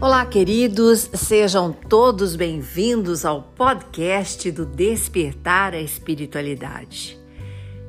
Olá, queridos, sejam todos bem-vindos ao podcast do Despertar a Espiritualidade.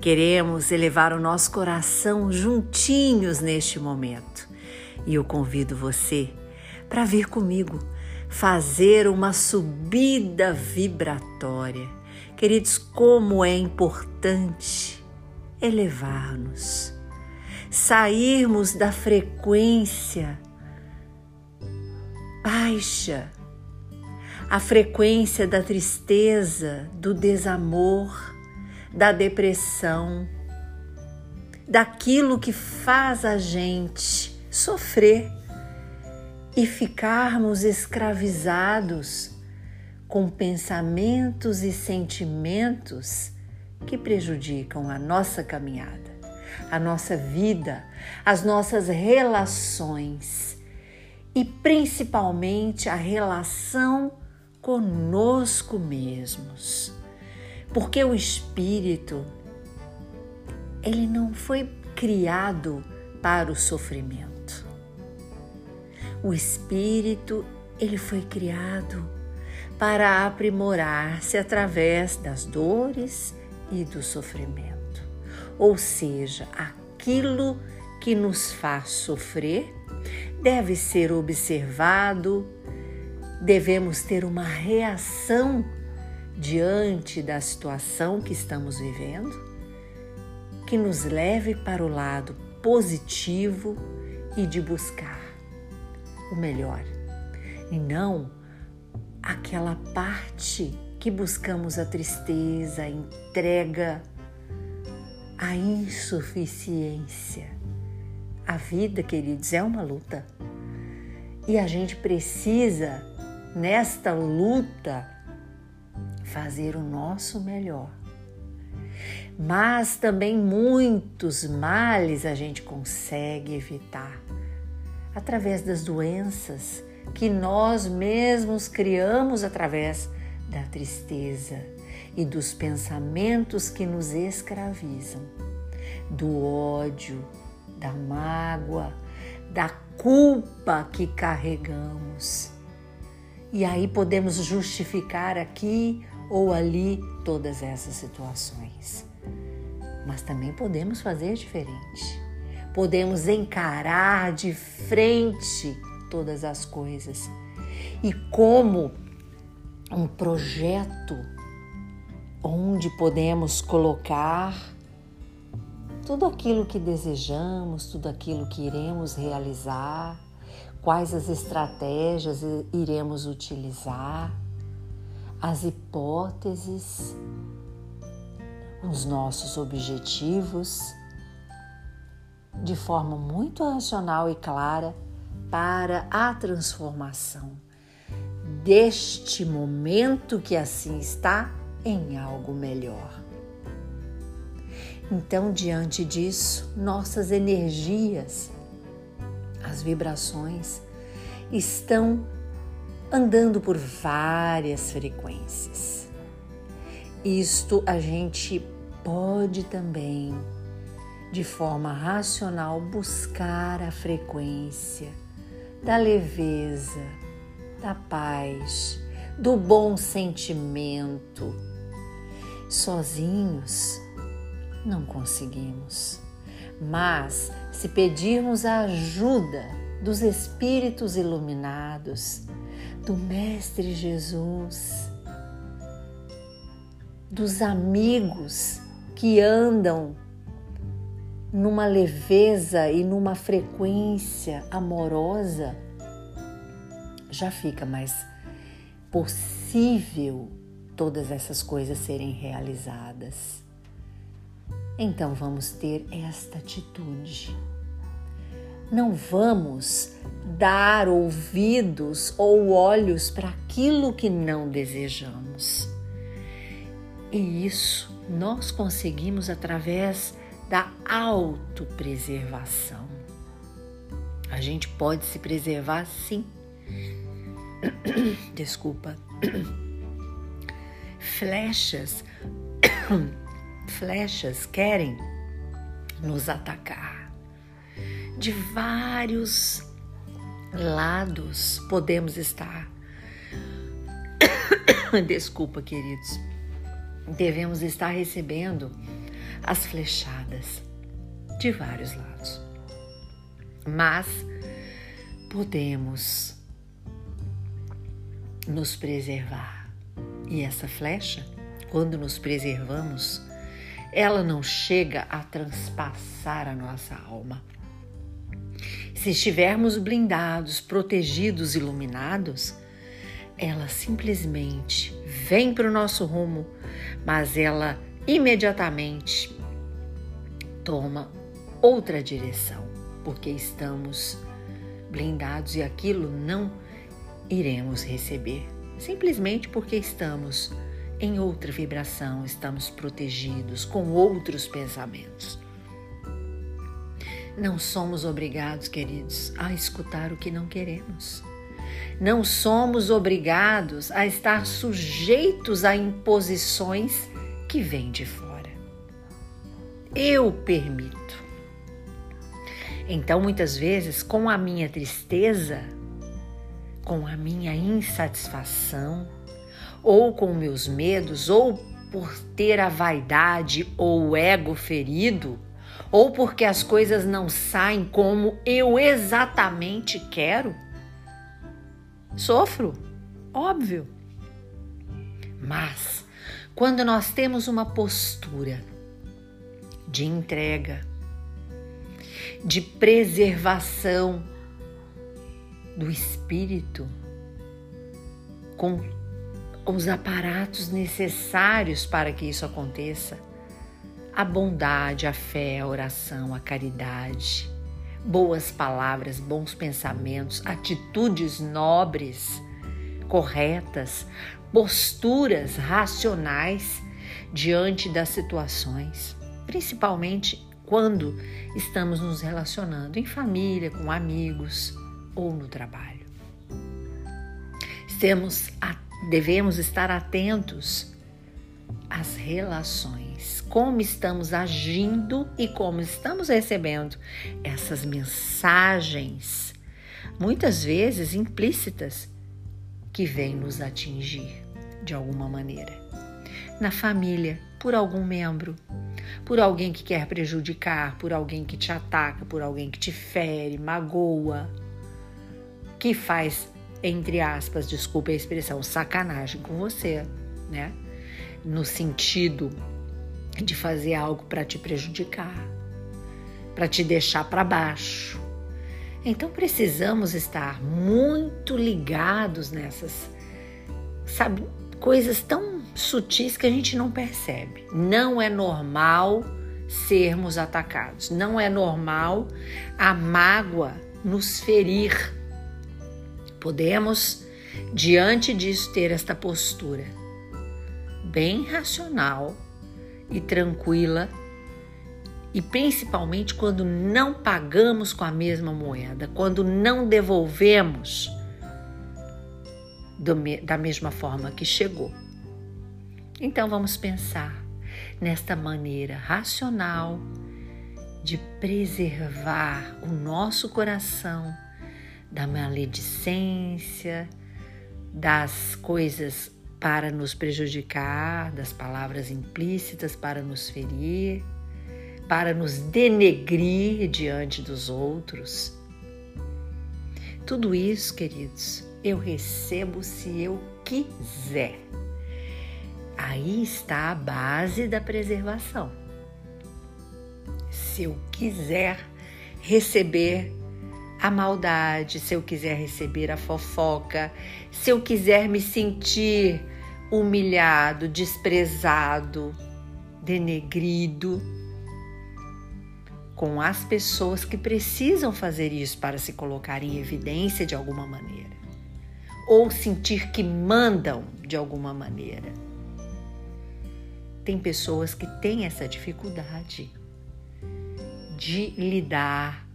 Queremos elevar o nosso coração juntinhos neste momento e eu convido você para vir comigo fazer uma subida vibratória. Queridos, como é importante elevar-nos, sairmos da frequência baixa, a frequência da tristeza, do desamor, da depressão, daquilo que faz a gente sofrer e ficarmos escravizados com pensamentos e sentimentos que prejudicam a nossa caminhada, a nossa vida, as nossas relações e principalmente a relação conosco mesmos. Porque o espírito ele não foi criado para o sofrimento. O espírito ele foi criado para aprimorar-se através das dores e do sofrimento. Ou seja, aquilo que nos faz sofrer deve ser observado, devemos ter uma reação diante da situação que estamos vivendo, que nos leve para o lado positivo e de buscar o melhor, e não aquela parte que buscamos a tristeza, a entrega, a insuficiência a vida, queridos, é uma luta. E a gente precisa, nesta luta, fazer o nosso melhor. Mas também muitos males a gente consegue evitar através das doenças que nós mesmos criamos através da tristeza e dos pensamentos que nos escravizam, do ódio, da mágoa, da culpa que carregamos. E aí podemos justificar aqui ou ali todas essas situações. Mas também podemos fazer diferente. Podemos encarar de frente todas as coisas. E como um projeto onde podemos colocar tudo aquilo que desejamos, tudo aquilo que iremos realizar, quais as estratégias iremos utilizar, as hipóteses, os nossos objetivos, de forma muito racional e clara para a transformação deste momento que assim está em algo melhor. Então, diante disso, nossas energias, as vibrações, estão andando por várias frequências. Isto a gente pode também, de forma racional, buscar a frequência da leveza, da paz, do bom sentimento. Sozinhos, não conseguimos. Mas se pedirmos a ajuda dos Espíritos iluminados, do Mestre Jesus, dos amigos que andam numa leveza e numa frequência amorosa, já fica mais possível todas essas coisas serem realizadas. Então vamos ter esta atitude. Não vamos dar ouvidos ou olhos para aquilo que não desejamos. E isso nós conseguimos através da autopreservação. A gente pode se preservar sim. Desculpa. Flechas flechas querem nos atacar de vários lados podemos estar. Desculpa, queridos. Devemos estar recebendo as flechadas de vários lados. Mas podemos nos preservar. E essa flecha, quando nos preservamos, ela não chega a transpassar a nossa alma. Se estivermos blindados, protegidos, iluminados, ela simplesmente vem para o nosso rumo, mas ela imediatamente toma outra direção, porque estamos blindados e aquilo não iremos receber, simplesmente porque estamos em outra vibração, estamos protegidos com outros pensamentos. Não somos obrigados, queridos, a escutar o que não queremos. Não somos obrigados a estar sujeitos a imposições que vêm de fora. Eu permito. Então, muitas vezes, com a minha tristeza, com a minha insatisfação, ou com meus medos, ou por ter a vaidade ou o ego ferido, ou porque as coisas não saem como eu exatamente quero, sofro, óbvio. Mas quando nós temos uma postura de entrega, de preservação do espírito, com os aparatos necessários para que isso aconteça, a bondade, a fé, a oração, a caridade, boas palavras, bons pensamentos, atitudes nobres, corretas, posturas racionais diante das situações, principalmente quando estamos nos relacionando em família, com amigos ou no trabalho. Temos, devemos estar atentos às relações, como estamos agindo e como estamos recebendo essas mensagens, muitas vezes implícitas, que vêm nos atingir de alguma maneira. Na família, por algum membro, por alguém que quer prejudicar, por alguém que te ataca, por alguém que te fere, magoa, que faz, entre aspas, desculpe a expressão, sacanagem com você, né? No sentido de fazer algo para te prejudicar, para te deixar para baixo. Então precisamos estar muito ligados nessas, sabe, coisas tão sutis que a gente não percebe. Não é normal sermos atacados. Não é normal a mágoa nos ferir. Podemos, diante disso, ter esta postura bem racional e tranquila, e principalmente quando não pagamos com a mesma moeda, quando não devolvemos do, da mesma forma que chegou. Então vamos pensar nesta maneira racional de preservar o nosso coração da maledicência, das coisas para nos prejudicar, das palavras implícitas para nos ferir, para nos denegrir diante dos outros. Tudo isso, queridos, eu recebo se eu quiser. Aí está a base da preservação. Se eu quiser receber a maldade, se eu quiser receber a fofoca, se eu quiser me sentir humilhado, desprezado, denegrido, com as pessoas que precisam fazer isso para se colocar em evidência de alguma maneira, ou sentir que mandam de alguma maneira. Tem pessoas que têm essa dificuldade de lidar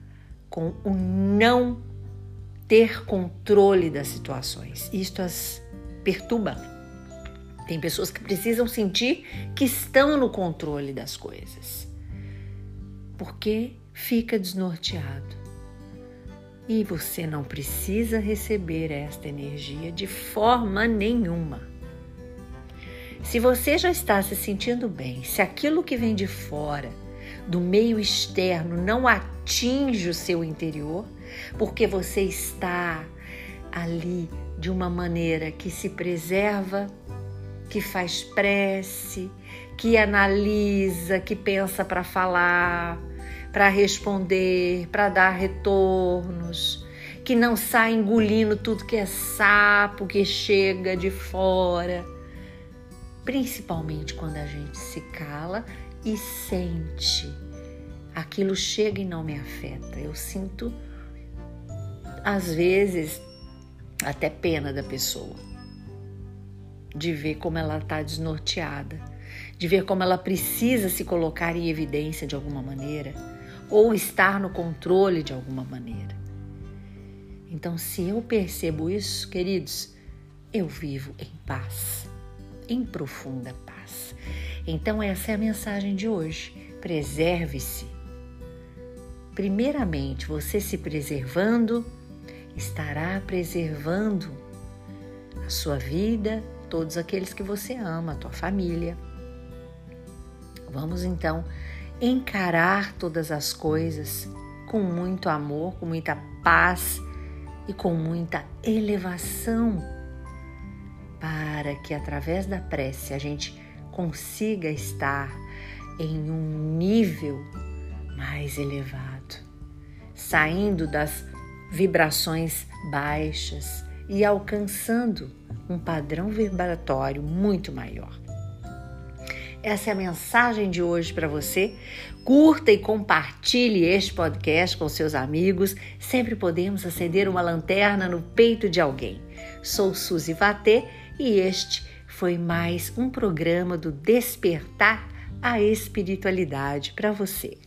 com o não ter controle das situações. Isto as perturba. Tem pessoas que precisam sentir que estão no controle das coisas, porque fica desnorteado. E você não precisa receber esta energia de forma nenhuma. Se você já está se sentindo bem, se aquilo que vem de fora, do meio externo, não atinge o seu interior, porque você está ali de uma maneira que se preserva, que faz prece, que analisa, que pensa para falar, para responder, para dar retornos, que não sai engolindo tudo que é sapo, que chega de fora. Principalmente quando a gente se cala e sente. Aquilo chega e não me afeta. Eu sinto, às vezes, até pena da pessoa, de ver como ela está desnorteada, de ver como ela precisa se colocar em evidência de alguma maneira ou estar no controle de alguma maneira. Então, se eu percebo isso, queridos, eu vivo em paz, em profunda paz. Então, essa é a mensagem de hoje. Preserve-se. Primeiramente, você se preservando estará preservando a sua vida, todos aqueles que você ama, a tua família. Vamos então encarar todas as coisas com muito amor, com muita paz e com muita elevação, para que através da prece a gente consiga estar em um nível mais elevado, saindo das vibrações baixas e alcançando um padrão vibratório muito maior. Essa é a mensagem de hoje para você. Curta e compartilhe este podcast com seus amigos. Sempre podemos acender uma lanterna no peito de alguém. Sou Suzy Vatê e este foi mais um programa do Despertar a Espiritualidade para você.